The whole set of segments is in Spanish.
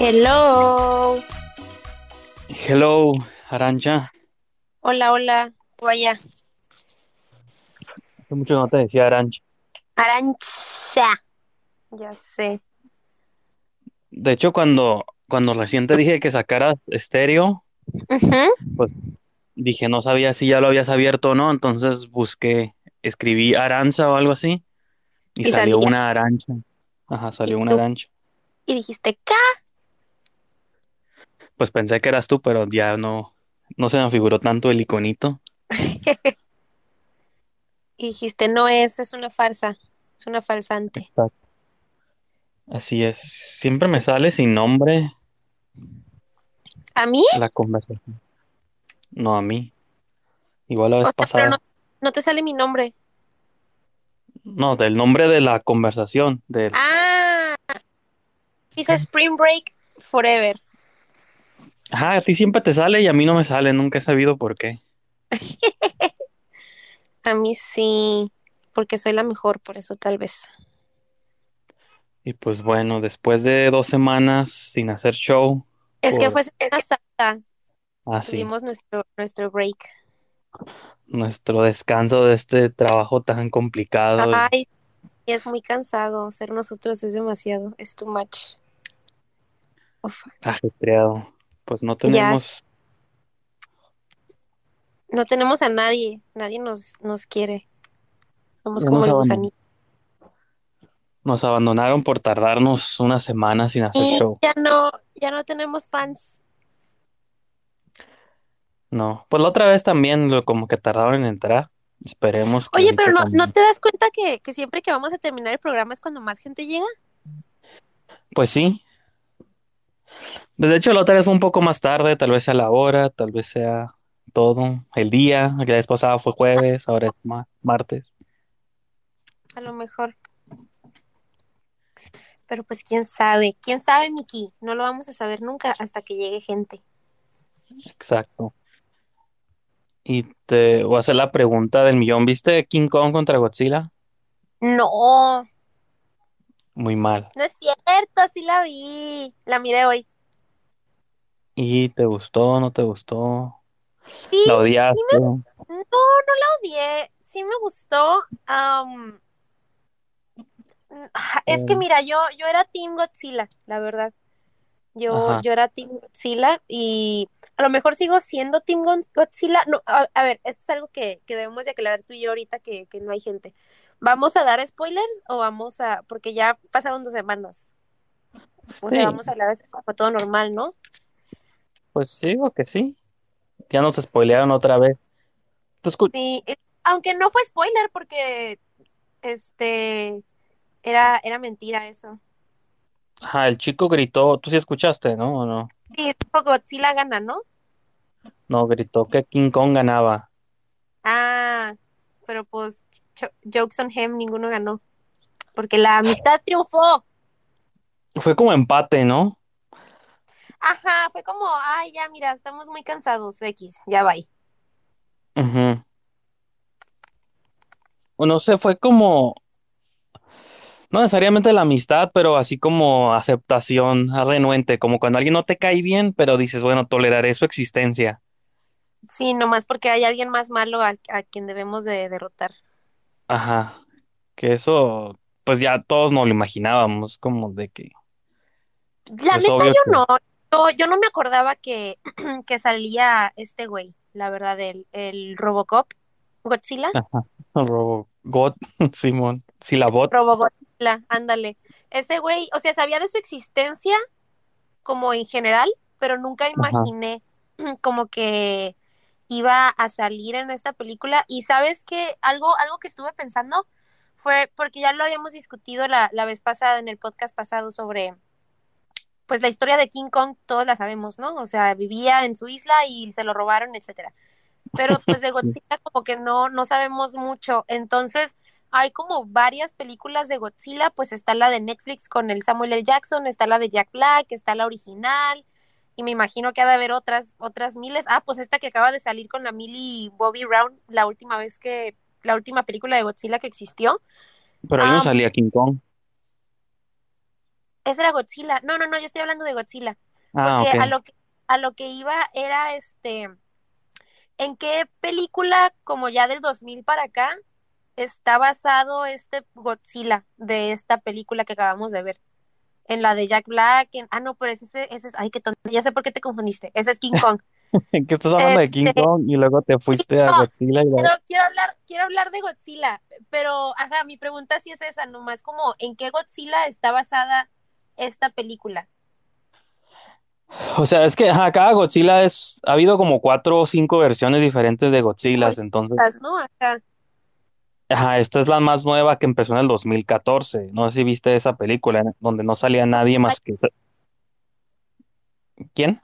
Hello. Hello, Arancha. Hola, hola. Vaya. Hace mucho no te decía Arancha. Arancha. Ya sé. De hecho, cuando, cuando recién te dije que sacaras estéreo, pues dije, no sabía si ya lo habías abierto o no, entonces busqué, escribí Aranza o algo así, y, Y salió salía. una arancha. Ajá, salió ¿Y una arancha. Y dijiste, ¿qué? Pues pensé que eras tú, pero ya no, no se me figuró tanto el iconito. Y dijiste, no es, es una farsa. Es una falsante. Exacto. Así es. Siempre me sale sin nombre ¿A mí? la conversación. No a mí. Igual la O vez sea, pero pasada. no, no te sale mi nombre. No, del nombre de la conversación. Del... Ah. Dice Spring Break Forever. Ajá, a ti siempre te sale y a mí no me sale. Nunca he sabido por qué. A mí sí. Porque soy la mejor, por eso tal vez. Y pues bueno, después de dos semanas sin hacer show, Es que por... fue Semana Santa. Ah, sí, Tuvimos nuestro, nuestro break. nuestro descanso de este trabajo tan complicado y Ay, Y es muy cansado. Ser nosotros es demasiado. Es too much. Uf. ajetreado. Pues no Ya tenemos, no tenemos a nadie. Nadie nos, nos quiere. Somos como nos, el gusanito. nos abandonaron por tardarnos una semana sin hacer Y show. ya no, ya no tenemos fans. No, pues la otra vez también lo como que tardaron en entrar. Esperemos que Oye, pero no, también. ¿no te das cuenta que, que siempre que vamos a terminar el programa es cuando más gente llega? Pues sí. Pues, De hecho, la otra vez fue un poco más tarde, tal vez sea la hora, tal vez sea todo, el día, la vez pasada fue jueves, ahora es ma- martes. A lo mejor. Pero pues quién sabe. ¿Quién sabe, Miki? No lo vamos a saber nunca hasta que llegue gente. Exacto. Y te voy a hacer la pregunta del millón. ¿Viste King Kong contra Godzilla? No, Muy mal. no es cierto. Sí la vi. La miré hoy. ¿Y te gustó, no te gustó? Sí, ¿La sí odiaste? me... No, no la odié. Sí me gustó. Ajá, Es que Eh, mira, yo, yo era Team Godzilla, la verdad. Yo, Ajá. yo era Team Godzilla y a lo mejor sigo siendo Team Godzilla. No, a, a ver, esto es algo que, que debemos de aclarar tú y yo ahorita que, que no hay gente. ¿Vamos a dar spoilers o vamos a...? Porque ya pasaron dos semanas. O sea, Sí, vamos a hablar como todo normal, ¿no? pues sí, o que sí. Ya nos spoilearon otra vez. Sí, eh, aunque no fue spoiler porque, este, era, era mentira eso. Ajá, el chico gritó, tú sí escuchaste, ¿no? ¿O no? Sí, Godzilla gana, ¿no? No, gritó que King Kong ganaba. Ah, pero pues jokes on him, ninguno ganó. Porque la amistad triunfó. Fue como empate, ¿no? Ajá, fue como, ay, ya, mira, estamos muy cansados, X, ya va. Ujú. O no sé, fue como, no necesariamente la amistad, pero así como aceptación renuente, como cuando alguien no te cae bien, pero dices, bueno, toleraré su existencia. Sí, nomás porque hay alguien más malo a, a quien debemos de derrotar. Ajá, que eso, pues ya todos nos lo imaginábamos, como de que, La pues neta, obvio yo que, no. Yo, yo no me acordaba que, que salía este güey, la verdad, el, el Robocop, Godzilla. ajá, Robot, Simón, Silabot, Robogodzilla, ándale. Ese güey, o sea, sabía de su existencia como en general, pero nunca ajá, imaginé como que iba a salir en esta película. Y sabes que algo, algo que estuve pensando fue porque ya lo habíamos discutido la, la vez pasada en el podcast pasado sobre pues la historia de King Kong, todos la sabemos, ¿no? O sea, vivía en su isla y se lo robaron, etcétera. Pero pues de sí, Godzilla como que no, no sabemos mucho. Entonces, hay como varias películas de Godzilla, pues está la de Netflix con el Samuel L. Jackson, está la de Jack Black, está la original, y me imagino que ha de haber otras, otras miles. Ah, pues esta que acaba de salir con la Millie Bobby Brown, la última vez que, la última película de Godzilla que existió. pero ahí no salía King Kong. Ese era Godzilla. No, no, no, yo estoy hablando de Godzilla. Ah, Porque a lo que, a lo que iba era este, ¿en qué película como ya del 2000 para acá está basado este Godzilla de esta película que acabamos de ver? En la de Jack Black, en, ah, no, pero ese, ese, es, ay, qué tonto, ya sé por qué te confundiste. Ese es King Kong. ¿En qué estás hablando de King Este, Kong y luego te fuiste a Godzilla y pero quiero hablar, quiero hablar de Godzilla, pero, ajá, mi pregunta sí es esa, nomás como, ¿en qué Godzilla está basada esta película? O sea, es que ajá, cada Godzilla es... Ha habido como cuatro o cinco versiones diferentes de Godzilla, entonces... ¿no? Acá. Ajá, esta es la más nueva que empezó en el 2014. No sé si viste esa película, donde no salía nadie más que... ¿Quién?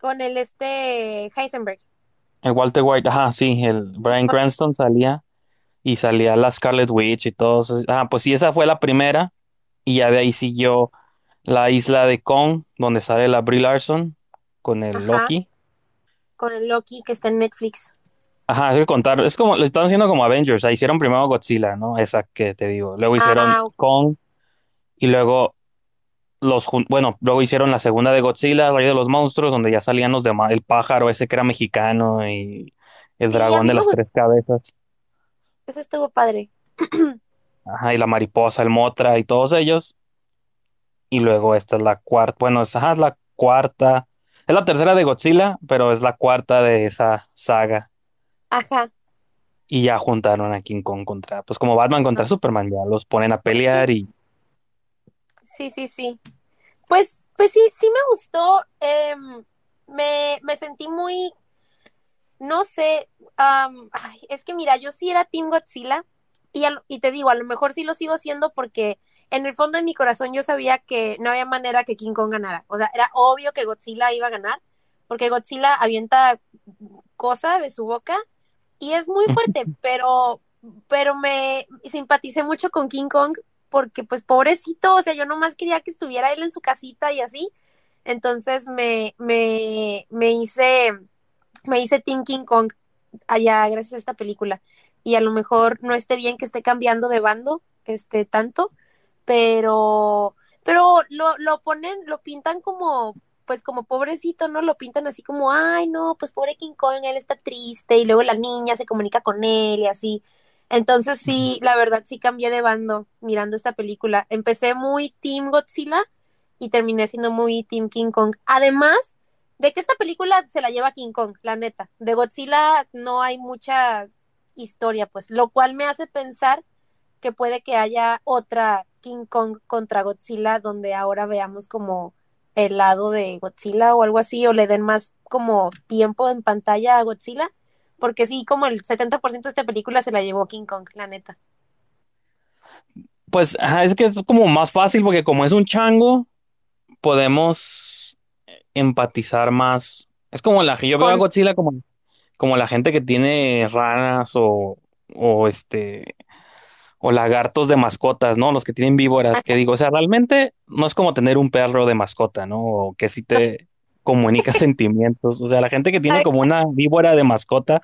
Con el este Heisenberg. El Walter White, ajá, sí, el Bryan Cranston salía y salía la Scarlet Witch y todo eso. Ah, pues sí, esa fue la primera y ya de ahí siguió la isla de Kong, donde sale la Brie Larson con el Ajá, Loki. con el Loki que está en Netflix. Ajá, hay que contar, es como, lo están haciendo como Avengers, ahí hicieron primero Godzilla, ¿no? Esa que te digo. Luego hicieron Ah, ok. Kong y luego los, jun- bueno, luego hicieron la segunda de Godzilla, Rey de los Monstruos, donde ya salían los demás, el pájaro ese que era mexicano y el sí, a dragón mí de me las gustó, tres cabezas. ese estuvo padre. Ajá, y la mariposa, el Motra y todos ellos. Y luego esta es la cuarta, bueno, es, ajá, es la cuarta. Es la tercera de Godzilla, pero es la cuarta de esa saga. Ajá, Y ya juntaron a King Kong contra, pues como Batman contra ah, Superman, ya los ponen a pelear y sí, sí, sí. Pues, pues sí, sí me gustó. em, me, me sentí muy, no sé, ay, es que mira, yo sí era Team Godzilla y, al- y te digo, a lo mejor sí lo sigo siendo porque en el fondo de mi corazón yo sabía que no había manera que King Kong ganara. O sea, era obvio que Godzilla iba a ganar porque Godzilla avienta cosa de su boca y es muy fuerte, pero, pero me simpaticé mucho con King Kong porque pues pobrecito, o sea, yo nomás quería que estuviera él en su casita y así. Entonces me, me, me hice me hice Team King Kong allá gracias a esta película. Y a lo mejor no esté bien que esté cambiando de bando, este, tanto, pero, pero lo, lo ponen, lo pintan como, pues como pobrecito, ¿no? Lo pintan así como, ay, no, pues pobre King Kong, él está triste, y luego la niña se comunica con él y así. Entonces sí, la verdad sí cambié de bando mirando esta película. Empecé muy Team Godzilla y terminé siendo muy Team King Kong. Además, de que esta película se la lleva King Kong, la neta. De Godzilla no hay mucha historia, pues, lo cual me hace pensar que puede que haya otra King Kong contra Godzilla donde ahora veamos como el lado de Godzilla o algo así, o le den más como tiempo en pantalla a Godzilla, porque sí, como el 70% de esta película se la llevó King Kong, la neta. pues ajá, es que es como más fácil porque como es un chango, podemos empatizar más. Es como la yo veo a Godzilla como, como la gente que tiene ranas o, o este o lagartos de mascotas, ¿no? Los que tienen víboras, que digo, o sea, realmente no es como tener un perro de mascota, ¿no? O que sí te comunica sentimientos. O sea, la gente que tiene como una víbora de mascota,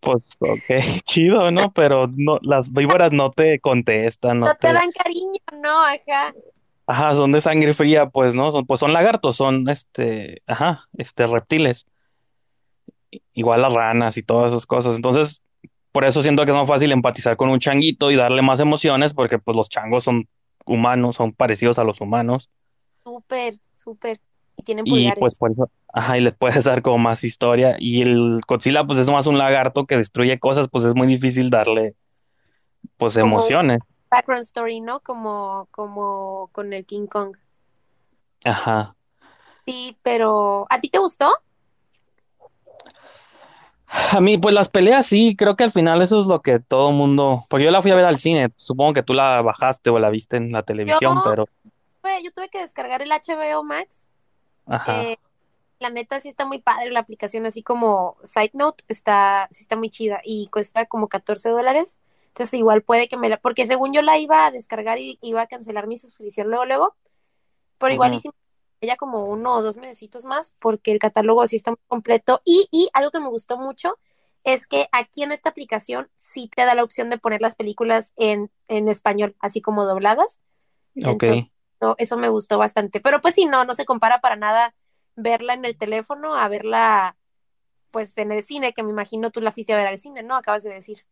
pues, ok, chido, ¿no? Pero no, las víboras no te contestan, no no te te, dan cariño, ¿no? Ajá. ajá, son de sangre fría, pues, ¿no? Son, pues son lagartos, son, este, ajá, este, reptiles. Igual las ranas y todas esas cosas. Entonces, por eso siento que es más fácil empatizar con un changuito y darle más emociones, porque pues los changos son humanos, son parecidos a los humanos. Súper, súper. Y tienen Y pues pulgares. por eso, ajá, y les puedes dar como más historia. Y el Godzilla, pues es más un lagarto que destruye cosas, pues es muy difícil darle, pues, Como emociones. background story, ¿no? Como, como con el King Kong. Ajá. Sí, pero ¿a ti te gustó? A mí, pues las peleas sí, creo que al final eso es lo que todo mundo, porque yo la fui a ver al cine, supongo que tú la bajaste o la viste en la Yo, televisión, pero, pues, yo tuve que descargar el HBO Max. Eh, ajá. la neta sí está muy padre la aplicación, así como Side Note, está, sí está muy chida y cuesta como 14 dólares. Entonces igual puede que me la, porque según yo la iba a descargar y iba a cancelar mi suscripción luego, luego, pero igual hicimos ya como uno o dos mesecitos más porque el catálogo sí está muy completo y, y algo que me gustó mucho es que aquí en esta aplicación sí te da la opción de poner las películas en, en español, así como dobladas. Ok. Entonces eso, eso me gustó bastante. Pero pues sí, no, no se compara para nada verla en el teléfono a verla pues en el cine, que me imagino tú la fuiste a ver al cine, ¿no? Acabas de decir.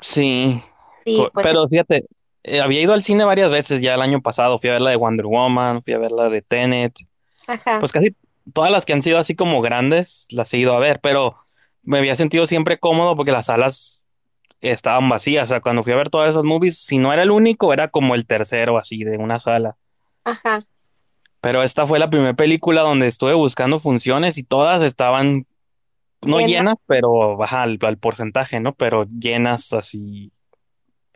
Sí, Sí, pues pero fíjate, eh, había ido al cine varias veces ya el año pasado. Fui a ver la de Wonder Woman, fui a ver la de Tenet. ajá, Pues casi todas las que han sido así como grandes las he ido a ver, pero me había sentido siempre cómodo porque las salas estaban vacías. O sea, cuando fui a ver todas esas movies, si no era el único, era como el tercero así de una sala. ajá, Pero esta fue la primera película donde estuve buscando funciones y todas estaban no llena. llenas, pero baja al, al porcentaje, ¿no? Pero llenas así.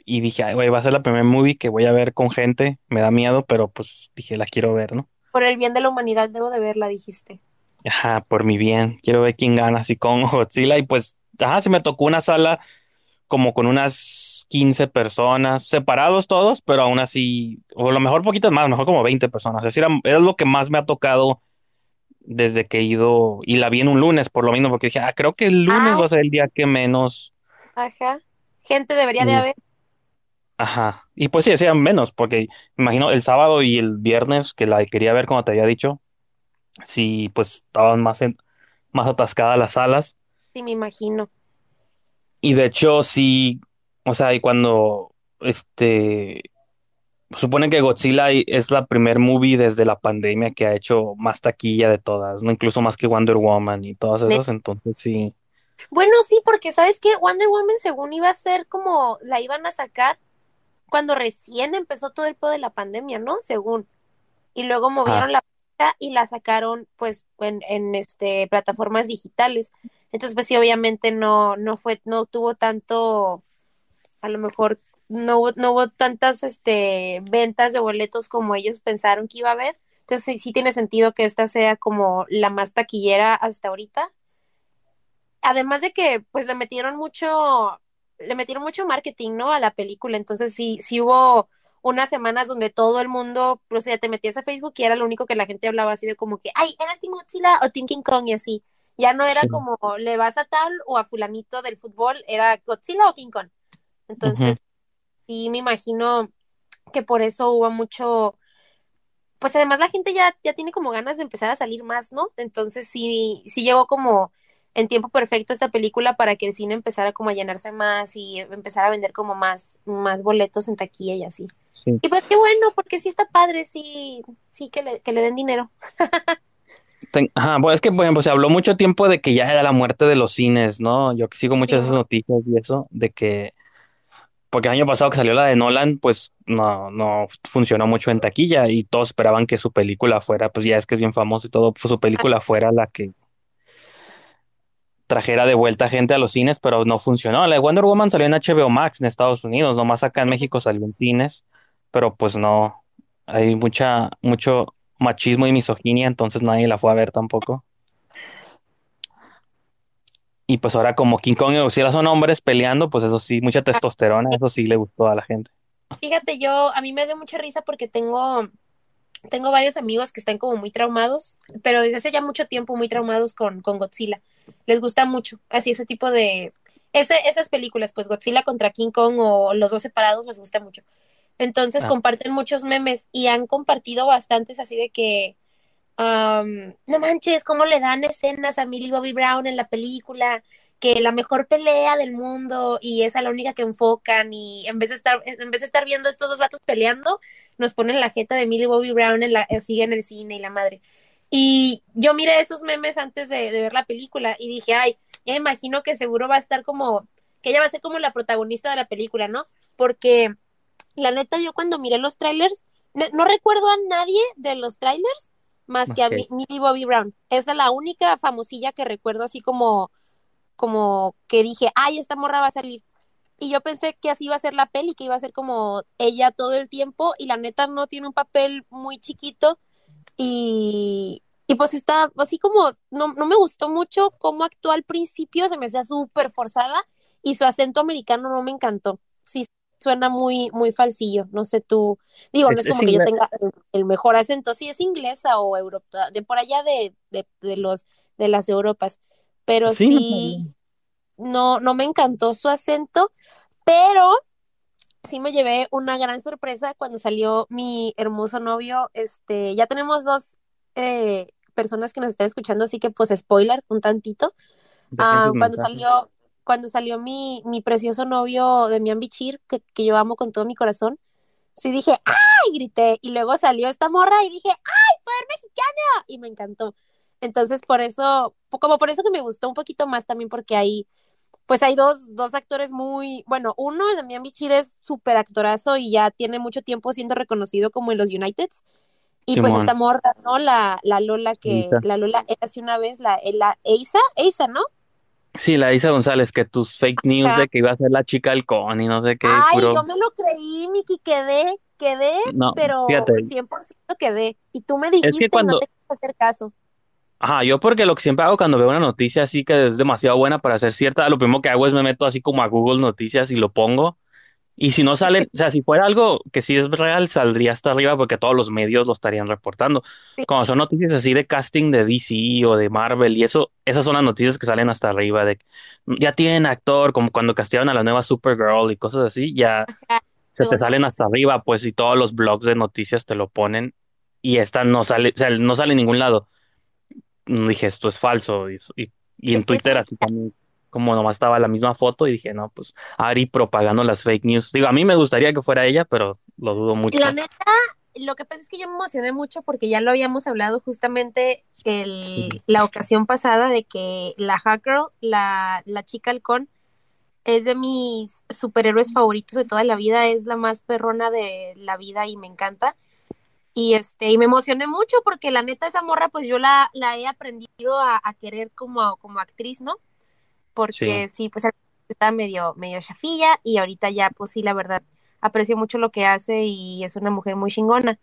Y dije, ay, güey, va a ser la primera movie que voy a ver con gente. Me da miedo, pero pues dije, la quiero ver, ¿no? Por el bien de la humanidad debo de verla, dijiste. Ajá, por mi bien. Quiero ver quién gana así con Godzilla. Y pues, ajá, se me tocó una sala como con unas 15 personas, separados todos, pero aún así, o a lo mejor poquitas más, a lo mejor como 20 personas. Es decir, es lo que más me ha tocado desde que he ido, y la vi en un lunes, por lo mismo, porque dije, ah, creo que el lunes Ay, va a ser el día que menos. ajá. Gente debería de mm, haber. Ajá. Y pues sí, decían menos, porque imagino el sábado y el viernes que la quería ver, como te había dicho, sí, pues estaban más, en- más atascadas las salas. Sí, me imagino. Y de hecho, sí, o sea, y cuando, este, supone que Godzilla es la primer movie desde la pandemia que ha hecho más taquilla de todas, ¿no? Incluso más que Wonder Woman y todas Ne- esas, entonces sí. Bueno, sí, porque sabes que Wonder Woman según iba a ser como la iban a sacar cuando recién empezó todo el pedo de la pandemia, ¿no? Según. Y luego movieron la fecha y la sacaron pues en, en este plataformas digitales. Entonces, pues sí, obviamente no, no fue, no tuvo tanto, a lo mejor no, hubo- no hubo tantas este ventas de boletos como ellos pensaron que iba a haber. Entonces sí, sí tiene sentido que esta sea como la más taquillera hasta ahorita. Además de que pues le metieron mucho, le metieron mucho marketing, ¿no? A la película. Entonces sí, sí hubo unas semanas donde todo el mundo, o sea, te metías a Facebook y era lo único que la gente hablaba así de como que, ay, ¿eres Team Godzilla o Team King Kong? Y así. Ya no era sí. como, le vas a tal o a fulanito del fútbol, era Godzilla o King Kong. Entonces, sí me imagino que por eso hubo mucho, pues además la gente ya, ya tiene como ganas de empezar a salir más, ¿no? Entonces sí, sí llegó como en tiempo perfecto esta película para que el cine empezara como a llenarse más y empezar a vender como más, más boletos en taquilla y así. Sí. Y pues qué bueno, porque sí está padre, sí, sí que le, que le den dinero. Ten- Ajá, bueno, es que, por ejemplo, se habló mucho tiempo de que ya era la muerte de los cines, ¿no? Yo que sigo muchas Sí, esas noticias y eso, de que, porque el año pasado que salió la de Nolan, pues no, no funcionó mucho en taquilla y todos esperaban que su película fuera, pues ya es que es bien famoso y todo, pues su película fuera la que trajera de vuelta gente a los cines, pero no funcionó. La de Wonder Woman salió en HBO Max en Estados Unidos, nomás acá en México salió en cines, pero pues no, hay mucha, mucho machismo y misoginia, entonces nadie la fue a ver tampoco. Y pues ahora como King Kong y Godzilla son hombres peleando, pues eso sí, mucha testosterona, eso sí le gustó a la gente. Fíjate, yo, a mí me dio mucha risa porque tengo, tengo varios amigos que están como muy traumados, pero desde hace ya mucho tiempo muy traumados con, con Godzilla. Les gusta mucho, así ese tipo de, ese, esas películas, pues Godzilla contra King Kong o los dos separados les gusta mucho. Entonces Ah, comparten muchos memes y han compartido bastantes así de que, um, no manches, cómo le dan escenas a Millie Bobby Brown en la película, que la mejor pelea del mundo y esa es la única que enfocan y en vez de estar, en vez de estar viendo estos dos vatos peleando, nos ponen la jeta de Millie Bobby Brown en la, así en el cine y la madre. Y yo miré esos memes antes de, de ver la película y dije, ay, ya me imagino que seguro va a estar como, que ella va a ser como la protagonista de la película, ¿no? Porque la neta, yo cuando miré los trailers, no, no recuerdo a nadie de los trailers más que a Millie Bobby Brown. Esa es la única famosilla que recuerdo así como, como que dije, ay, esta morra va a salir. Y yo pensé que así iba a ser la peli, que iba a ser como ella todo el tiempo, y la neta no tiene un papel muy chiquito, y, y pues está así como, no, no me gustó mucho cómo actuó al principio, se me hacía súper forzada, y su acento americano no me encantó. Sí, suena muy, muy falsillo, no sé tú, digo, no Es, es es como que yo tenga el, el mejor acento, sí es inglesa o europea, de por allá de, de, de los, de las Europas, pero Sí, sí, no, no me encantó su acento, pero sí me llevé una gran sorpresa cuando salió mi hermoso novio. Este, ya tenemos dos eh, personas que nos están escuchando, así que pues spoiler un tantito. Ah, cuando salió, cuando salió mi, mi precioso novio de Mian Bichir, que, que yo amo con todo mi corazón, sí dije, ¡ay! grité. Y luego salió esta morra y dije, ¡ay! ¡Poder mexicano! Y me encantó. Entonces, por eso, como por eso que me gustó un poquito más también, porque ahí, pues hay dos, dos actores muy, bueno, uno, Damián Bichir es súper actorazo y ya tiene mucho tiempo siendo reconocido como en los Uniteds. Y pues esta morra, ¿no? La, la Lola que, la Lola hace una vez, la, la Eisa, Eisa, ¿no? Sí, la Isa González, que tus fake news de que iba a ser la chica halcón y no sé qué. Ay, yo me lo creí, Miki, quedé, quedé, pero fíjate. 100% quedé. Y tú me dijiste que no te hacer caso. Ajá, yo porque lo que siempre hago cuando veo una noticia así que es demasiado buena para ser cierta, lo primero que hago es me meto así como a Google Noticias y lo pongo. Y si no sale, o sea, si fuera algo que sí es real, saldría hasta arriba porque todos los medios lo estarían reportando. Como son noticias así de casting de DC o de Marvel y eso, esas son las noticias que salen hasta arriba de ya tienen actor, como cuando castearon a la nueva Supergirl y cosas así, ya se te salen hasta arriba, pues, y todos los blogs de noticias te lo ponen y esta no sale, o sea, no sale en ningún lado. Dije, esto es falso y, y, y en Twitter así también como nomás estaba la misma foto y dije, no, pues Ari propagando las fake news. Digo, a mí me gustaría que fuera ella, pero lo dudo mucho. La neta, lo que pasa es que yo me emocioné mucho porque ya lo habíamos hablado justamente el, la ocasión pasada de que la hacker, la, la chica halcón, es de mis superhéroes favoritos de toda la vida, es la más perrona de la vida y me encanta. Y este, y me emocioné mucho porque la neta esa morra, pues yo la, la he aprendido a, a querer como, como actriz, ¿no? porque sí, pues está medio, medio chafilla y ahorita ya, pues sí, la verdad, aprecio mucho lo que hace y es una mujer muy chingona.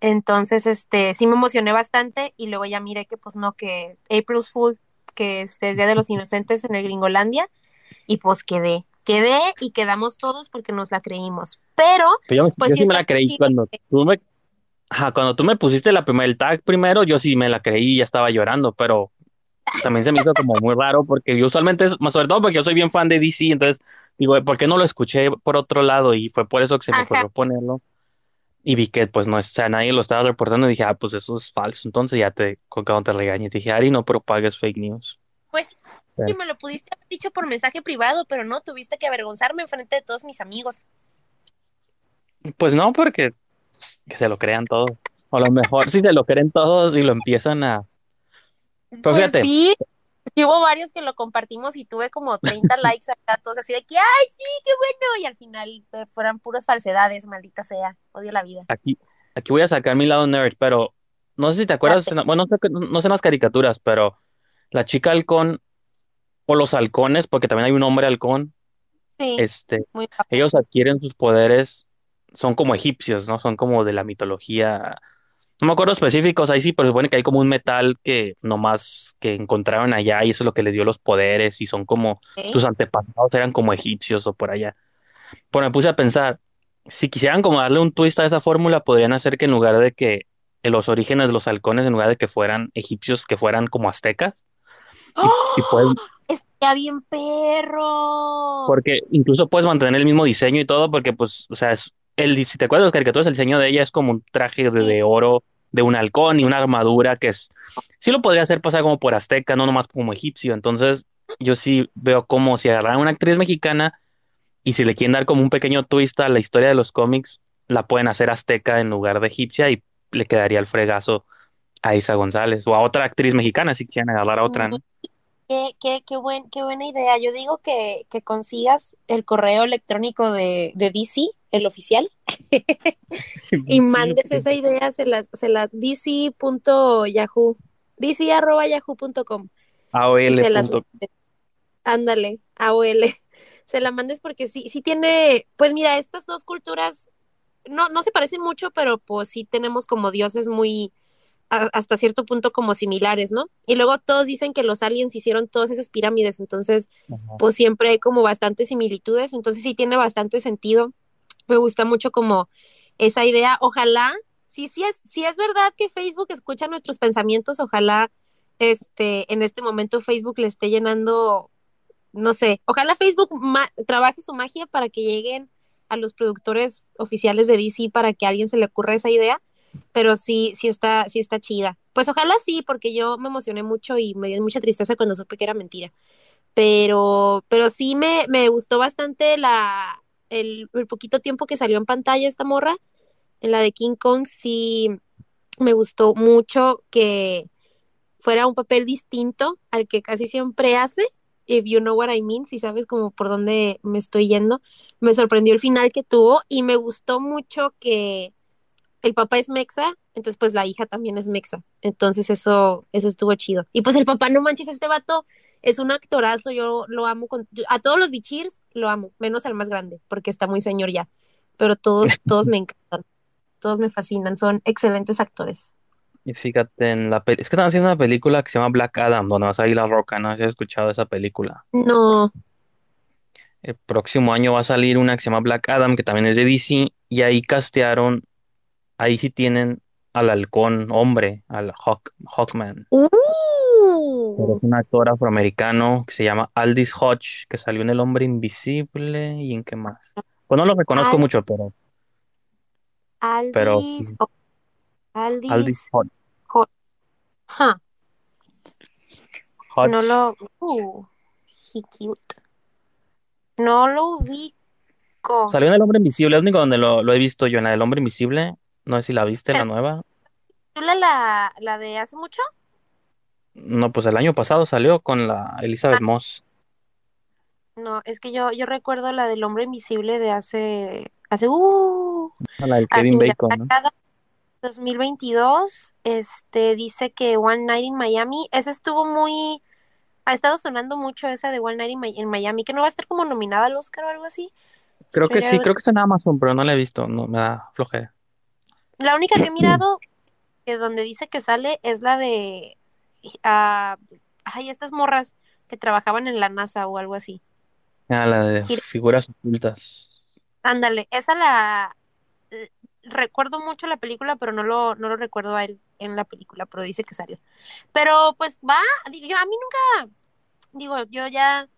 Entonces, este, sí me emocioné bastante y luego ya miré que, pues no, que April's Fool, que este es Día de los Inocentes en el Gringolandia y pues quedé, quedé y quedamos todos porque nos la creímos. Pero, pues sí, me la creí cuando tú me, cuando tú me pusiste la primera, el tag primero, yo sí me la creí y ya estaba llorando, pero también se me hizo como muy raro porque yo usualmente, más sobre todo porque yo soy bien fan de DC, entonces digo, ¿por qué no lo escuché por otro lado? Y fue por eso que se me ocurrió ponerlo. Y vi que pues no, o sea, nadie lo estaba reportando y dije, ah, pues eso es falso. Entonces ya te, cuando te regañé, te dije, Ari, no propagues fake news. Pues sí, me lo pudiste haber dicho por mensaje privado, pero no, tuviste que avergonzarme en frente de todos mis amigos. Pues no, porque que se lo crean todos. O a lo mejor si se lo creen todos y lo empiezan a, pues sí, hubo varios que lo compartimos y tuve como 30 likes acá, todos así de que, ¡ay, sí, qué bueno! Y al final pues, fueran puras falsedades, maldita sea, odio la vida. Aquí, aquí voy a sacar mi lado nerd, pero no sé si te acuerdas, bueno, no sé, no sé las caricaturas, pero la chica halcón o los halcones, porque también hay un hombre halcón, sí, este, ellos adquieren sus poderes, son como egipcios, ¿no? Son como de la mitología no me acuerdo específicos, ahí sí, pero supone que hay como un metal que nomás que encontraron allá y eso es lo que les dio los poderes y son como sus antepasados eran como egipcios o por allá. Pues me puse a pensar, si quisieran como darle un twist a esa fórmula, podrían hacer que en lugar de que los orígenes de los halcones, en lugar de que fueran egipcios, que fueran como aztecas. Y, ¡Oh! Está bien perro. Porque incluso puedes mantener el mismo diseño y todo, porque pues, o sea, es, el, si te acuerdas de las caricaturas, el diseño de ella es como un traje de, oro de un halcón y una armadura que es, sí lo podría hacer pasar como por azteca, no nomás como egipcio. Entonces, yo sí veo como si agarraran una actriz mexicana y si le quieren dar como un pequeño twist a la historia de los cómics, la pueden hacer azteca en lugar de egipcia y le quedaría el fregazo a Isa González o a otra actriz mexicana si quieren agarrar a otra, ¿no? Qué, qué, qué, buen, qué buena idea. Yo digo que, que consigas el correo electrónico de, de DC, el oficial, y mandes esa idea, se las, se las dc.yahoo, dc.yahoo.com. AOL. Ándale, AOL. Se la mandes porque sí, sí tiene, pues mira, estas dos culturas no, no se parecen mucho, pero pues sí tenemos como dioses muy, hasta cierto punto como similares, ¿no? Y luego todos dicen que los aliens hicieron todas esas pirámides, entonces pues siempre hay como bastantes similitudes, entonces sí tiene bastante sentido. Me gusta mucho como esa idea, ojalá, si sí es, si es verdad que Facebook escucha nuestros pensamientos, ojalá este en este momento Facebook le esté llenando no sé, ojalá Facebook trabaje su magia para que lleguen a los productores oficiales de DC para que a alguien se le ocurra esa idea, pero sí, sí está, sí está chida. Pues ojalá sí, porque yo me emocioné mucho y me dio mucha tristeza cuando supe que era mentira. Pero, pero sí me, me gustó bastante la, el, el poquito tiempo que salió en pantalla esta morra, en la de King Kong, sí me gustó mucho que fuera un papel distinto al que casi siempre hace. If you know what I mean, si sabes como por dónde me estoy yendo, me sorprendió el final que tuvo y me gustó mucho que el papá es mexa, entonces pues la hija también es mexa. Entonces eso, eso estuvo chido. Y pues el papá, no manches, este vato es un actorazo, yo lo amo con, a todos los bichirs lo amo, menos al más grande, porque está muy señor ya. Pero todos, todos me encantan, todos me fascinan, son excelentes actores. Y fíjate, en la peli- es que están haciendo una película que se llama Black Adam, donde vas a ir La Roca, no sé si has escuchado esa película. No, El próximo año va a salir una que se llama Black Adam, que también es de DC, y ahí castearon, ahí sí tienen al halcón hombre, al Hawk, Hawkman. Pero ¡Uh! es un actor afroamericano que se llama Aldis Hodge, que salió en El Hombre Invisible y en qué más. Pues no lo reconozco Al- mucho, pero, pero Aldis, oh, Aldis Aldis, Hodge. No lo, uh, he cute. No lo ubico. Salió en El Hombre Invisible, es único donde lo, lo he visto yo, en del Hombre Invisible. No sé si la viste, la Pero, nueva. ¿tú la, la, la de hace mucho? No, pues el año pasado salió con la Elizabeth Moss. No, es que yo, yo recuerdo la del hombre invisible de hace, hace, uh, La del Kevin Bacon, ¿no? cada 2022, este, dice que One Night in Miami, esa estuvo muy, ha estado sonando mucho esa de One Night in, Mi- in Miami, que no va a estar como nominada al Oscar o algo así. Creo que sí, creo que está en Amazon, pero no la he visto, no me da flojera. La única que he mirado, que donde dice que sale, es la de, ah, ay, estas morras que trabajaban en la NASA o algo así. Ah, la de figuras ocultas. Ándale, esa la recuerdo mucho la película, pero no lo, no lo recuerdo a él en la película, pero dice que salió. Pero pues va, digo, yo a mí nunca, digo, yo ya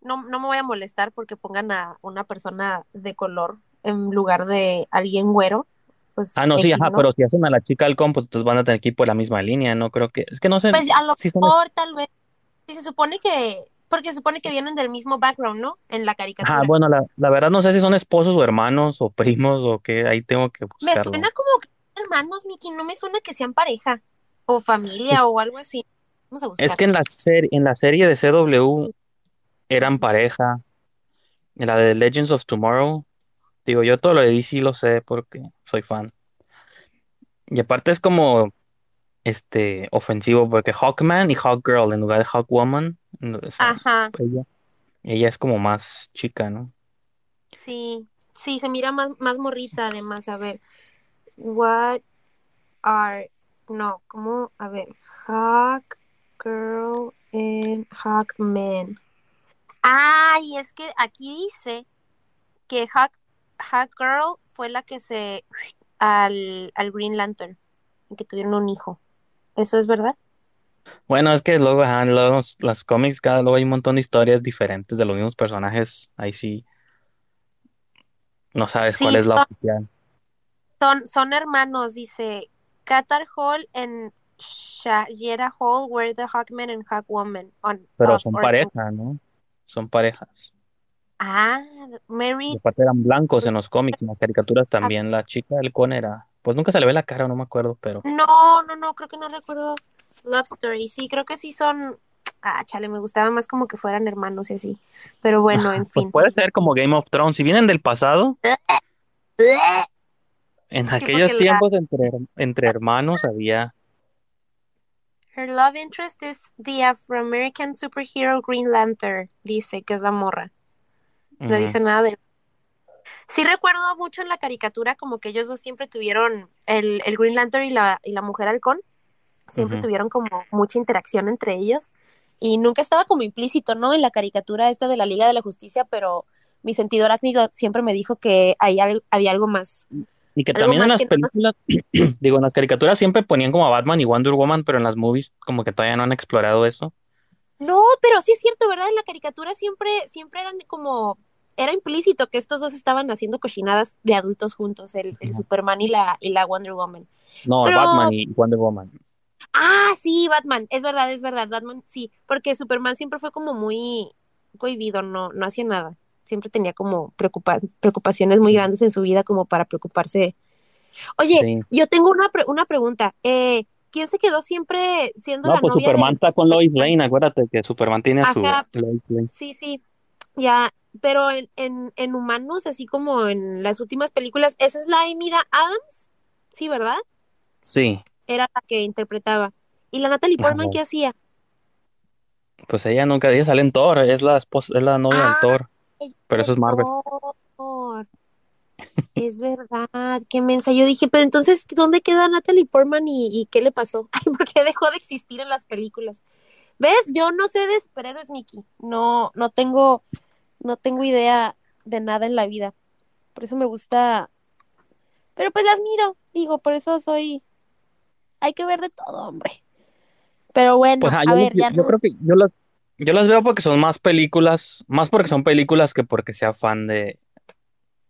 no, no me voy a molestar porque pongan a una persona de color en lugar de alguien güero. Pues Ah, no, sí, X, ajá, ¿no? pero si hacen a la chica halcón, pues entonces van a tener que ir por la misma línea, no creo que... Es que no sé Pues a lo si son... mejor tal vez, si se supone que, porque se supone que vienen del mismo background, ¿no? En la caricatura. bueno, la, la verdad no sé si son esposos o hermanos o primos o qué, ahí tengo que Me buscarlo. suena como que hermanos, Miki, no me suena que sean pareja o Es, familia o algo así. Vamos a es que en la serie, en la serie de CW eran pareja, en la de Legends of Tomorrow, digo, yo todo lo de DC lo sé porque soy fan. Y aparte es como, este, ofensivo porque Hawkman y Hawkgirl en lugar de Hawkwoman, o sea, Ajá, ella, ella es como más chica, ¿no? sí, sí, se mira más, más morrita además. A ver, what are, no, ¿cómo? A ver, Hawk Girl and Hawk Man. Ay, es que aquí dice que Hawk, Hawk Girl fue la que se al, al Green Lantern, y que tuvieron un hijo. ¿Eso es verdad? Bueno, es que luego, ajá, luego las cómics, cada luego hay un montón de historias diferentes de los mismos personajes, ahí sí, no sabes cuál es la oficial. son, son hermanos, dice Qatar Hall and Shayera Hall were the Hawkman and Hawkwoman on Pero of son or pareja, ¿no? Son parejas. Ah, Y married. aparte eran blancos en los cómics, en las caricaturas también. La chica del con era, pues nunca se le ve la cara, no me acuerdo, pero No, no, no, creo que no recuerdo Love Story. Sí, creo que sí son. Ah, chale, me gustaba más como que fueran hermanos y así. Pero bueno, en pues fin. puede ser como Game of Thrones. Si vienen del pasado, en Sí, aquellos la tiempos entre, entre hermanos había, her love interest is the Afro-American superhero Green Lantern, dice que es la morra. No dice nada de Sí recuerdo mucho en la caricatura como que ellos dos siempre tuvieron el, el Green Lantern y la, y la mujer halcón, siempre tuvieron como mucha interacción entre ellos y nunca estaba como implícito, ¿no? En la caricatura esta de la Liga de la Justicia, pero mi sentido arácnido siempre me dijo que hay al- había algo más, Y que también en las no. películas, digo, en las caricaturas siempre ponían como a Batman y Wonder Woman, pero en las movies como que todavía no han explorado eso. No, pero sí es cierto, ¿verdad? En la caricatura siempre, siempre eran como era implícito que estos dos estaban haciendo cochinadas de adultos juntos, el, el Superman y la, y la Wonder Woman. No, Pero- Batman y Wonder Woman. Ah, sí, Batman, es verdad, es verdad, Batman, sí, porque Superman siempre fue como muy cohibido, no, no hacía nada, siempre tenía como preocupa- preocupaciones muy grandes en su vida como para preocuparse. Oye, Sí. yo tengo una, pre- una pregunta, eh, ¿quién se quedó siempre siendo No, la pues novia de- Superman está con Lois Lane, acuérdate que Superman tiene a su. Lois Lane. Sí, sí, ya, pero en, en, en humanos, así como en las últimas películas, ¿esa es la Amida Adams? Sí, ¿verdad? Sí, Era la que interpretaba. ¿Y la Natalie Portman qué hacía? pues ella nunca, ella sale en Thor, es la esposa, es la novia Ah, del Thor. Pero eso es Marvel. Thor. Es verdad, qué mensa. Yo dije, pero entonces, ¿dónde queda Natalie Portman y, y qué le pasó? Ay, ¿por qué dejó de existir en las películas? ¿Ves? Yo no sé de superhéroes, Mickey. No, no tengo, no tengo idea de nada en la vida. Por eso me gusta. Pero pues las miro, digo, por eso soy. Hay que ver de todo, hombre. Pero bueno, Pues ah, a yo, ver, yo- ya yo no. creo que yo las, yo las veo porque son más películas, más porque son películas que porque sea fan de,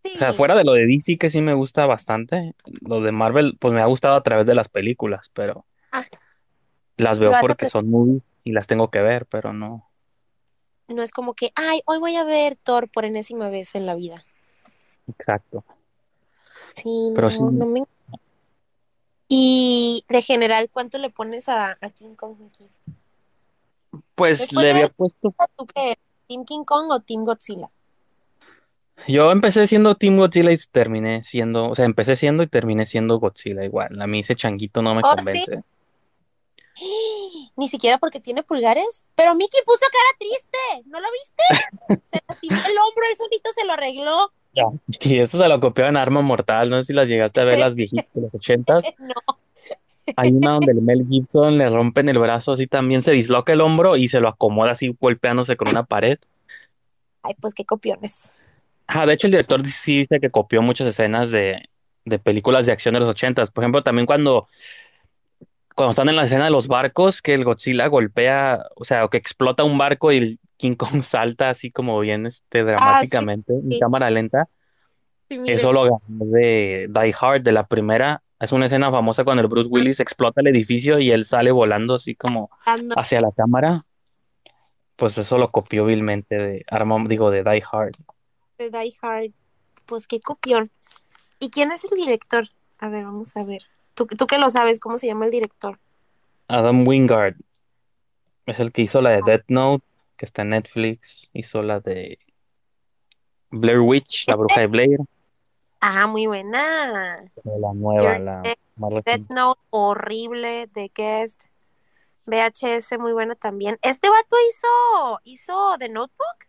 o sea, fuera de lo de DC que sí me gusta bastante, lo de Marvel pues me ha gustado a través de las películas, pero Ah. las veo porque son movies y las tengo que ver, pero no. No es como que, ay, hoy voy a ver Thor por enésima vez en la vida. Exacto. Sí, Pero no, sí. no me... Y de general, ¿cuánto le pones a, a King Kong aquí? Pues le había puesto, ¿Tú qué? ¿Team King Kong o Team Godzilla? yo empecé siendo Team Godzilla y terminé siendo, o sea, empecé siendo y terminé siendo Godzilla igual. A mí ese changuito no me Oh, convence. Ni siquiera porque tiene pulgares. Pero Mickey puso cara triste, ¿no lo viste? Se lastimó el hombro, él solito se lo arregló. Ya. Y eso se lo copió en Arma Mortal, no sé si las llegaste a ver las viejitas de los ochentas. No, Hay una donde el Mel Gibson le rompen el brazo así también, se disloca el hombro y se lo acomoda así golpeándose con una pared. ay, pues qué copiones. Ah, de hecho el director sí dice que copió muchas escenas de, de películas de acción de los ochentas. Por ejemplo, también cuando, cuando están en la escena de los barcos, que el Godzilla golpea, o sea, que explota un barco y el King Kong salta así como bien este, dramáticamente en sí. cámara lenta. Sí. Eso lo agarró de Die Hard, de la primera. Es una escena famosa cuando el Bruce Willis explota el edificio y él sale volando así como Ah, hacia la cámara. Pues eso lo copió vilmente de Arma, digo, de Die Hard. de Die Hard. Pues qué copión. ¿Y quién es el director? A ver, vamos a ver. Tú, tú que lo sabes, ¿cómo se llama el director? Adam Wingard es el que hizo la de Death Note, que está en Netflix. Hizo la de Blair Witch, la bruja de Blair. Ah, muy buena. La nueva, la Death-. Note, horrible. The Guest. VHS, muy buena también. Este vato hizo, hizo The Notebook.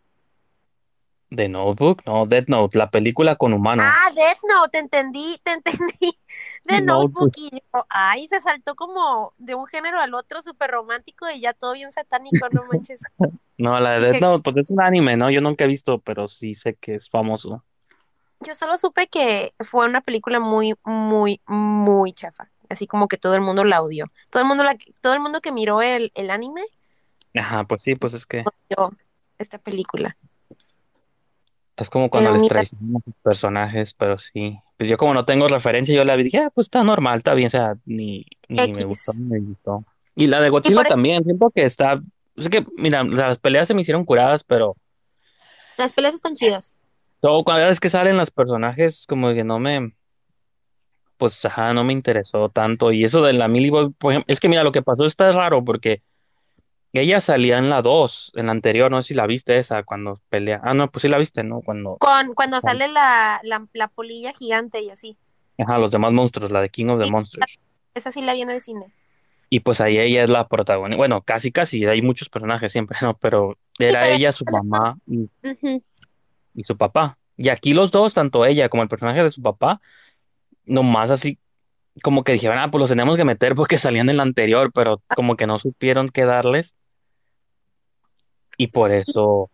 ¿De Notebook? No, Death Note, la película con humanos. Ah, Death Note, te entendí, te entendí. The Notebook. Notebook y yo, ay, se saltó como de un género al otro, súper romántico y ya todo bien satánico, no manches. No, la de Death Note, pues es un anime, ¿no? Yo nunca he visto, pero sí sé que es famoso. Yo solo supe que fue una película muy, muy, muy chafa. Así como que todo el mundo la odió. Todo el mundo, la, todo el mundo que miró el, el anime Ajá, pues sí, pues es que odió esta película. Es como cuando Pero les mira- traicionan a sus personajes, pero sí. Pues yo como no tengo referencia, yo la vi y dije, ah, pues está normal, está bien, o sea, ni, ni me X. gustó, ni me gustó. Y la de Godzilla por- también, siento que está, es que, mira, las peleas se me hicieron curadas, pero Las peleas están chidas. todo, cada vez que salen los personajes, como que no me, pues, ajá, no me interesó tanto. Y eso de la Millie Bobby, por ejemplo, es que mira, lo que pasó está raro porque ella salía en la 2, en la anterior, no sé si la viste esa, cuando pelea. Ah, no, pues sí la viste, ¿no? Cuando, Con, cuando sale la, la, la polilla gigante y así. ajá, los demás monstruos, la de King of the Sí. Monsters. Esa sí la vi en el cine. Y pues ahí ella es la protagonista. Bueno, casi, casi, hay muchos personajes siempre, ¿no? Pero era pero ella, su mamá y, y su papá. Y aquí los dos, tanto ella como el personaje de su papá, nomás así, como que dijeron, ah, pues los tenemos que meter porque salían en la anterior, pero como que no supieron qué darles. Y por Sí. eso,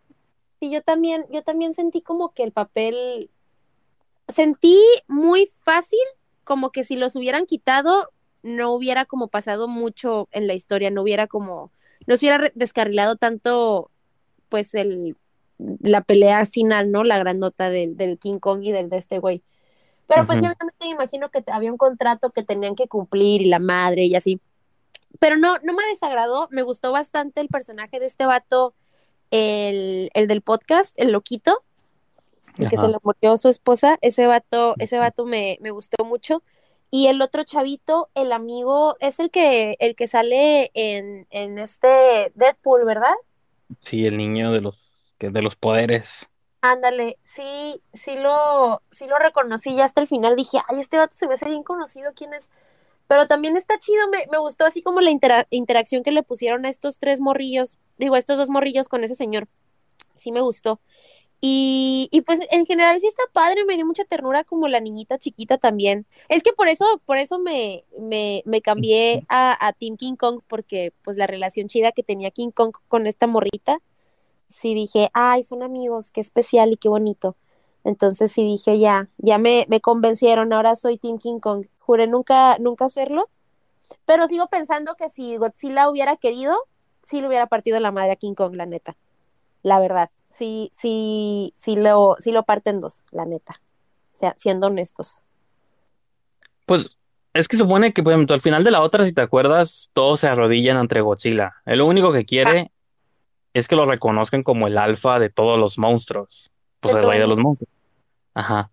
Sí, yo también, yo también sentí como que el papel, sentí muy fácil, como que si los hubieran quitado, no hubiera como pasado mucho en la historia, no hubiera como, no se hubiera descarrilado tanto, pues el la pelea final, ¿no? La grandota del, del King Kong y del de este güey. Pero pues Ujú. obviamente me imagino que había un contrato que tenían que cumplir y la madre y así. Pero no, no me desagradó, me gustó bastante el personaje de este vato, el, el del podcast, el loquito, el que Ajá. se le murió su esposa, ese vato, ese vato me, me gustó mucho. Y el otro chavito, el amigo, es el que, el que sale en, en este Deadpool, ¿verdad? Sí, el niño de los, que- de los poderes. Ándale, sí, sí lo, sí lo reconocí ya hasta el final. Dije, ay, este vato se me hace bien conocido, ¿quién es? Pero también está chido, me, me gustó así como la intera- interacción que le pusieron a estos tres morrillos, digo, a estos dos morrillos con ese señor. Sí me gustó. Y, y pues en general sí está padre, me dio mucha ternura como la niñita chiquita también. Es que por eso, por eso me, me, me cambié a, a Team King Kong, porque pues la relación chida que tenía King Kong con esta morrita, sí dije, ay, son amigos, qué especial y qué bonito. Entonces sí dije, ya, ya me, me convencieron, ahora soy Team King Kong. Juré nunca, nunca hacerlo, pero sigo pensando que si Godzilla hubiera querido, sí le hubiera partido la madre a King Kong, la neta. La verdad. Sí, sí, sí lo, sí lo parten dos, la neta. O sea, siendo honestos. Pues es que supone que, por ejemplo, al final de la otra, si te acuerdas, todos se arrodillan ante Godzilla. Él lo único que quiere es que lo reconozcan como el alfa de todos los monstruos. Pues el rey de los monstruos. Ajá.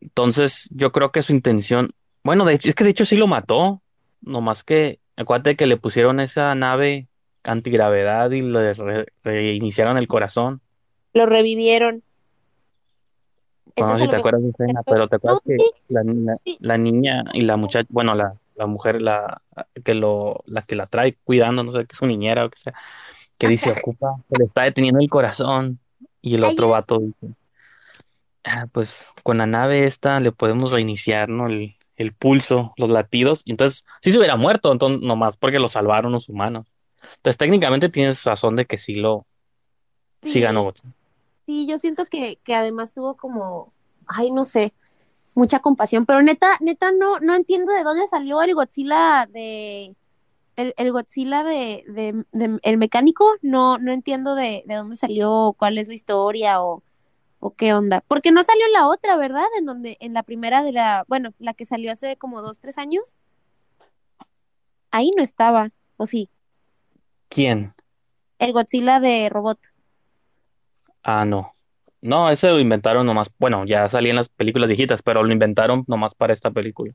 Entonces, yo creo que su intención, bueno, de hecho, es que de hecho sí lo mató. Nomás que, acuérdate que le pusieron esa nave antigravedad y le re- reiniciaron el corazón. Lo revivieron. No sé si te acuerdas de esa escena, pero te No, acuerdas que sí, la, niña- sí. la niña y la muchacha, bueno, la, la mujer, la que lo, la que la trae cuidando, no sé, que es su niñera o que sea, que dice, ocupa, se le está deteniendo el corazón. Y el otro ya. vato dice, ah, pues con la nave esta le podemos reiniciar, ¿no? El, el pulso, los latidos. Y entonces, sí se hubiera muerto, entonces, nomás porque lo salvaron los humanos. Entonces, técnicamente tienes razón de que sí lo, sí ganó Sí, Godzilla. sí, yo siento que, que además tuvo como, ay, no sé, mucha compasión, pero neta, neta, no, no entiendo de dónde salió el Godzilla de, el, el Godzilla de, de, de- el mecánico, no, no entiendo de, de dónde salió, cuál es la historia o, o qué onda, porque no salió la otra, ¿verdad? En donde, en la primera de la, bueno, la que salió hace como dos, tres años, ahí no estaba, o sí, ¿Quién? el Godzilla de robot. Ah, no. No, ese lo inventaron nomás. Bueno, ya salía en las películas viejitas, pero lo inventaron nomás para esta película.